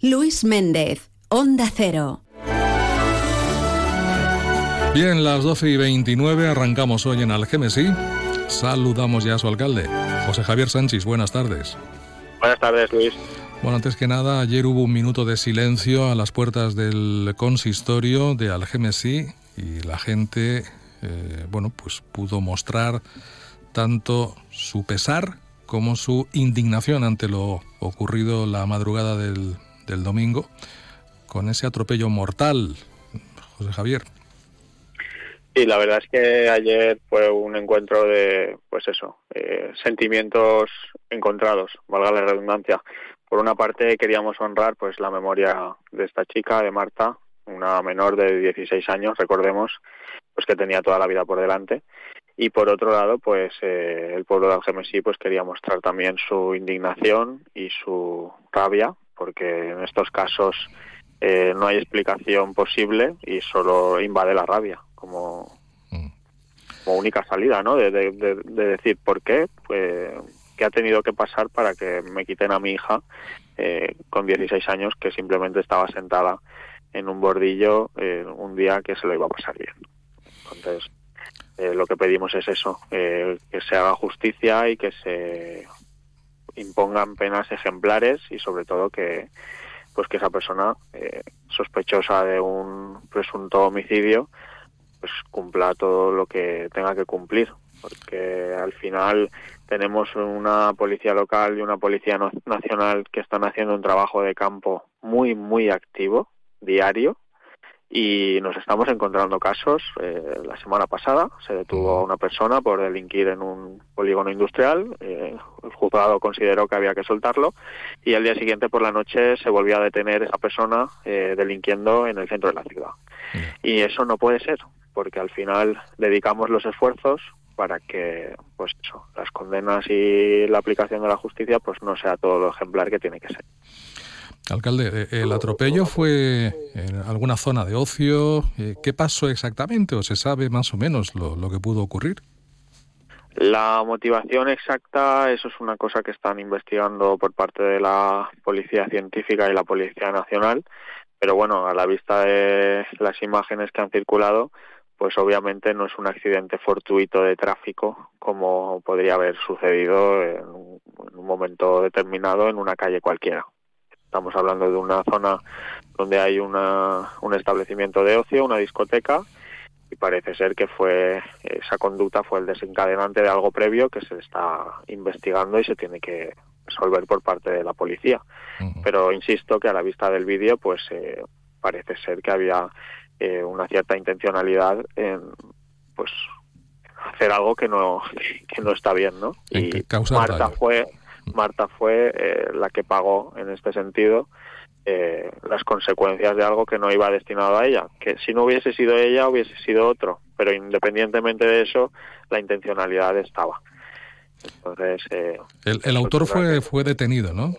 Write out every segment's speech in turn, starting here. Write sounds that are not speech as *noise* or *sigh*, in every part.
Luis Méndez, Onda Cero. Bien, las 12 y 29 arrancamos hoy en Algemesí. Saludamos ya a su alcalde, José Javier Sánchez. Buenas tardes. Buenas tardes, Luis. Bueno, antes que nada, ayer hubo un minuto de silencio a las puertas del consistorio de Algemesí y la gente, eh, bueno, pues pudo mostrar tanto su pesar como su indignación ante lo ocurrido la madrugada del, del domingo con ese atropello mortal, José Javier. Y la verdad es que ayer fue un encuentro de, pues eso, eh, sentimientos encontrados, valga la redundancia. Por una parte queríamos honrar pues la memoria de esta chica, de Marta, una menor de 16 años, recordemos, pues que tenía toda la vida por delante. Y por otro lado, pues eh, el pueblo de Algemesí pues quería mostrar también su indignación y su rabia, porque en estos casos eh, no hay explicación posible y solo invade la rabia como, mm. como única salida, ¿no? De, decir por qué, pues, qué ha tenido que pasar para que me quiten a mi hija eh, con 16 años que simplemente estaba sentada en un bordillo eh, un día que se lo iba a pasar bien. Entonces, eh, lo que pedimos es eso, que se haga justicia y que se impongan penas ejemplares y sobre todo que pues que esa persona sospechosa de un presunto homicidio pues cumpla todo lo que tenga que cumplir, porque al final tenemos una policía local y una policía nacional que están haciendo un trabajo de campo muy, muy activo, diario, y nos estamos encontrando casos. Eh, la semana pasada se detuvo a una persona por delinquir en un polígono industrial. Eh, el juzgado consideró que había que soltarlo y al día siguiente por la noche se volvió a detener esa persona eh, delinquiendo en el centro de la ciudad. Y eso no puede ser porque al final dedicamos los esfuerzos para que pues eso, las condenas y la aplicación de la justicia pues no sea todo lo ejemplar que tiene que ser. Alcalde, eh, ¿el atropello fue en alguna zona de ocio? Eh, ¿Qué pasó exactamente o se sabe más o menos lo que pudo ocurrir? La motivación exacta, eso es una cosa que están investigando por parte de la Policía Científica y la Policía Nacional, pero bueno, a la vista de las imágenes que han circulado, pues obviamente no es un accidente fortuito de tráfico como podría haber sucedido en un, momento determinado en una calle cualquiera. Estamos hablando de una zona donde hay una, un establecimiento de ocio, una discoteca, y parece ser que fue esa conducta fue el desencadenante de algo previo que se está investigando y se tiene que resolver por parte de la policía. Pero insisto que a la vista del vídeo, pues eh, parece ser que había eh, una cierta intencionalidad en pues hacer algo que no que no está bien no y Marta fue Marta fue eh, la que pagó en este sentido eh, las consecuencias de algo que no iba destinado a ella que si no hubiese sido ella hubiese sido otro pero independientemente de eso la intencionalidad estaba entonces el, el autor fue fue detenido no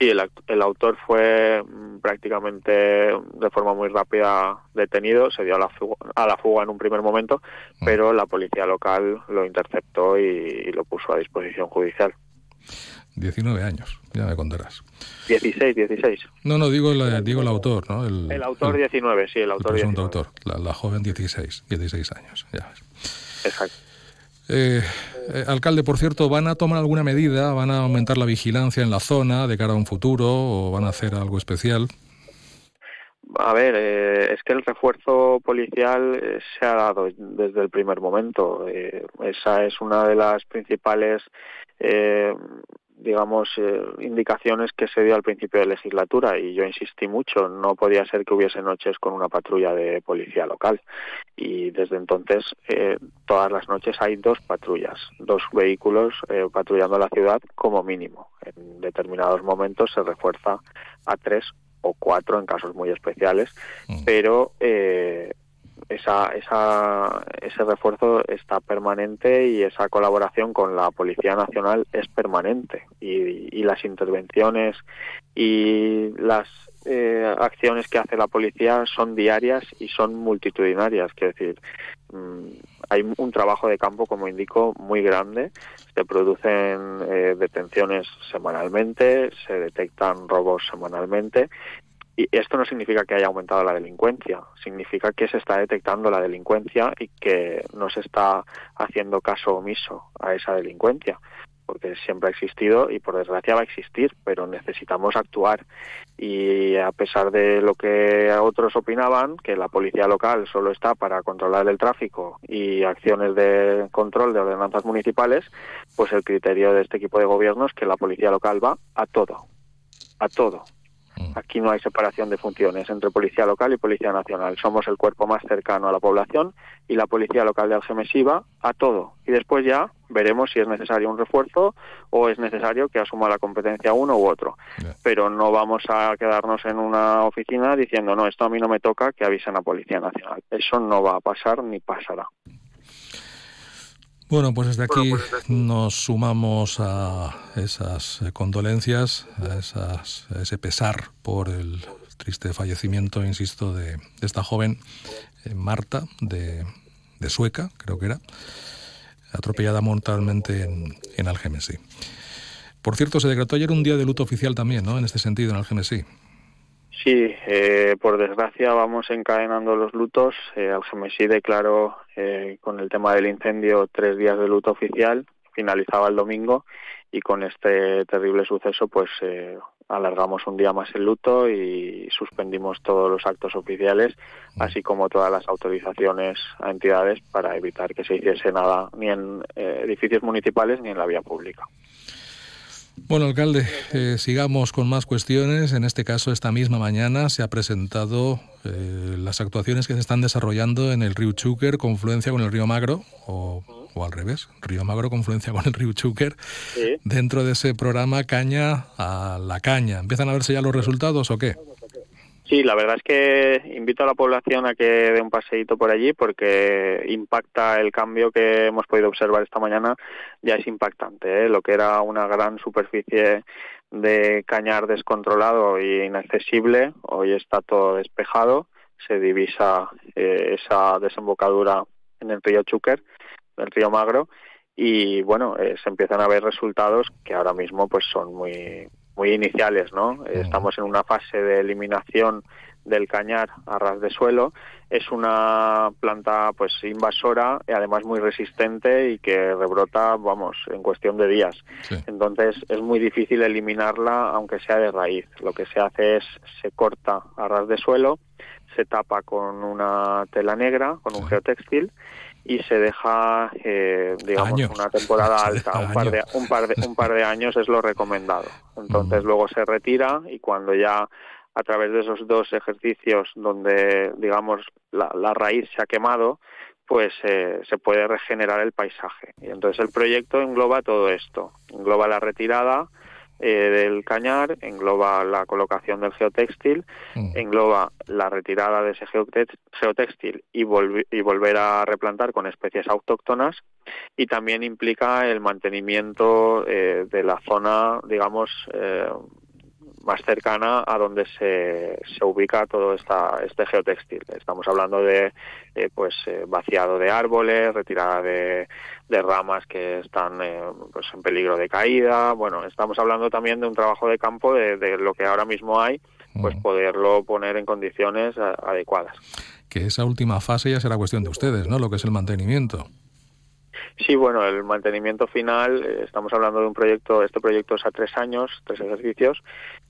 Sí, el, autor fue mm, prácticamente de forma muy rápida detenido, se dio a la fuga, a la fuga en un primer momento, mm. pero la policía local lo interceptó y, lo puso a disposición judicial. 19 años, ya me contarás. 16, 16. No, no, digo, digo el autor, ¿no? El, autor 19, sí, el autor el autor, la, la, joven 16, 16 años, ya Exacto. Eh, eh, alcalde, por cierto, ¿van a tomar alguna medida? ¿Van a aumentar la vigilancia en la zona de cara a un futuro o van a hacer algo especial? A ver, eh, es que el refuerzo policial se ha dado desde el primer momento. esa es una de las principales digamos, eh, indicaciones que se dio al principio de legislatura y yo insistí mucho, no podía ser que hubiese noches con una patrulla de policía local y desde entonces eh, todas las noches hay dos patrullas, dos vehículos eh, patrullando la ciudad como mínimo. En determinados momentos se refuerza a tres o cuatro en casos muy especiales, mm. pero eh, esa, esa, ese refuerzo está permanente y esa colaboración con la Policía Nacional es permanente y, y las intervenciones y las eh, acciones que hace la policía son diarias y son multitudinarias. Quiero decir, mm, hay un trabajo de campo, como indico, muy grande. Se producen eh, detenciones semanalmente, se detectan robos semanalmente y esto no significa que haya aumentado la delincuencia, significa que se está detectando la delincuencia y que no se está haciendo caso omiso a esa delincuencia porque siempre ha existido y por desgracia va a existir, pero necesitamos actuar. Y a pesar de lo que otros opinaban, que la policía local solo está para controlar el tráfico y acciones de control de ordenanzas municipales, pues el criterio de este equipo de gobierno es que la policía local va a todo, a todo. Mm. Aquí no hay separación de funciones entre Policía Local y Policía Nacional. Somos el cuerpo más cercano a la población y la Policía Local de Algemesí va a todo. Y después ya veremos si es necesario un refuerzo o es necesario que asuma la competencia uno u otro. Pero no vamos a quedarnos en una oficina diciendo, no, esto a mí no me toca, que avisen a Policía Nacional. Eso no va a pasar ni pasará. Bueno, pues desde aquí nos sumamos a esas eh, condolencias, a, esas, ese pesar por el triste fallecimiento, insisto, de, esta joven eh, Marta, de, Sueca, creo que era, atropellada mortalmente en, en Algemesí. Por cierto, se decretó ayer un día de luto oficial también, ¿no? En este sentido, en Algemesí. Sí, eh, por desgracia vamos encadenando los lutos. Eh, Algemesí declaró eh, con el tema del incendio tres días de luto oficial, finalizaba el domingo y con este terrible suceso pues eh, alargamos un día más el luto y suspendimos todos los actos oficiales, mm. así como todas las autorizaciones a entidades para evitar que se hiciese nada ni en edificios municipales ni en la vía pública. Bueno, alcalde, eh, sigamos con más cuestiones. En este caso, esta misma mañana se ha presentado eh, las actuaciones que se están desarrollando en el río Chúquer, confluencia con el río Magro, o, al revés, río Magro, confluencia con el río Chúquer, dentro de ese programa Caña a la Caña. ¿Empiezan a verse ya los resultados o qué? Sí, la verdad es que invito a la población a que dé un paseíto por allí porque impacta el cambio que hemos podido observar esta mañana, ya es impactante. ¿eh? Lo que era una gran superficie de cañar descontrolado e inaccesible, hoy está todo despejado, se divisa eh, esa desembocadura en el río Chúquer, el río Magro, y bueno, eh, se empiezan a ver resultados que ahora mismo pues son muy muy iniciales, ¿no? Estamos en una fase de eliminación del cañar a ras de suelo. Es una planta pues invasora y además muy resistente y que rebrota, vamos, en cuestión de días. Entonces es muy difícil eliminarla aunque sea de raíz. Lo que se hace es se corta a ras de suelo, se tapa con una tela negra, con un geotextil y se deja eh, digamos una temporada *laughs* alta un par de un par de un par de años es lo recomendado. Entonces mm. luego se retira y cuando ya a través de esos dos ejercicios donde digamos la, la raíz se ha quemado pues eh, se puede regenerar el paisaje. Y entonces el proyecto engloba todo esto. Engloba la retirada eh, del cañar, engloba la colocación del geotextil, mm. engloba la retirada de ese geotextil y, y, volver a replantar con especies autóctonas y también implica el mantenimiento eh, de la zona, digamos, eh, más cercana a donde se, se ubica todo esta, este geotextil. Estamos hablando de eh, pues eh, vaciado de árboles, retirada de, de ramas que están eh, pues en peligro de caída. Bueno, estamos hablando también de un trabajo de campo de, de lo que ahora mismo hay, pues poderlo poner en condiciones adecuadas. Que esa última fase ya será cuestión de ustedes, ¿no? Lo que es el mantenimiento. Sí, bueno, el mantenimiento final, eh, estamos hablando de un proyecto, este proyecto es a tres años, tres ejercicios,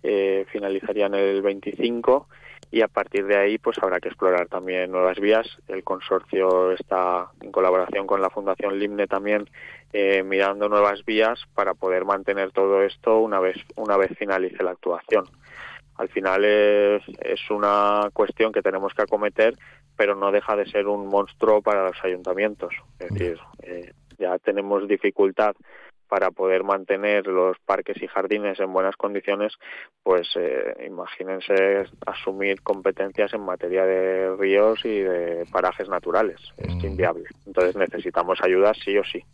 eh, finalizaría en el 25 y a partir de ahí pues habrá que explorar también nuevas vías. El consorcio está en colaboración con la Fundación Limne también eh, mirando nuevas vías para poder mantener todo esto una vez, una vez finalice la actuación al final es, es, una cuestión que tenemos que acometer, pero no deja de ser un monstruo para los ayuntamientos. Es decir, eh, ya tenemos dificultad para poder mantener los parques y jardines en buenas condiciones, pues eh, imagínense asumir competencias en materia de ríos y de parajes naturales. Es mm. inviable. Entonces necesitamos ayuda sí o sí.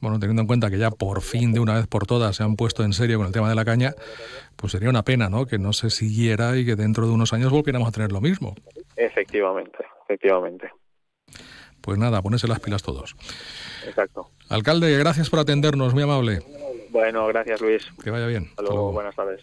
Bueno, teniendo en cuenta que ya por fin, de una vez por todas, se han puesto en serio con el tema de la caña, pues sería una pena, ¿no? Que no se siguiera y que dentro de unos años volviéramos a tener lo mismo. Efectivamente, efectivamente. Pues nada, ponerse las pilas todos. Exacto. Alcalde, gracias por atendernos, muy amable. Bueno, gracias Luis. Que vaya bien. Hasta luego, buenas tardes.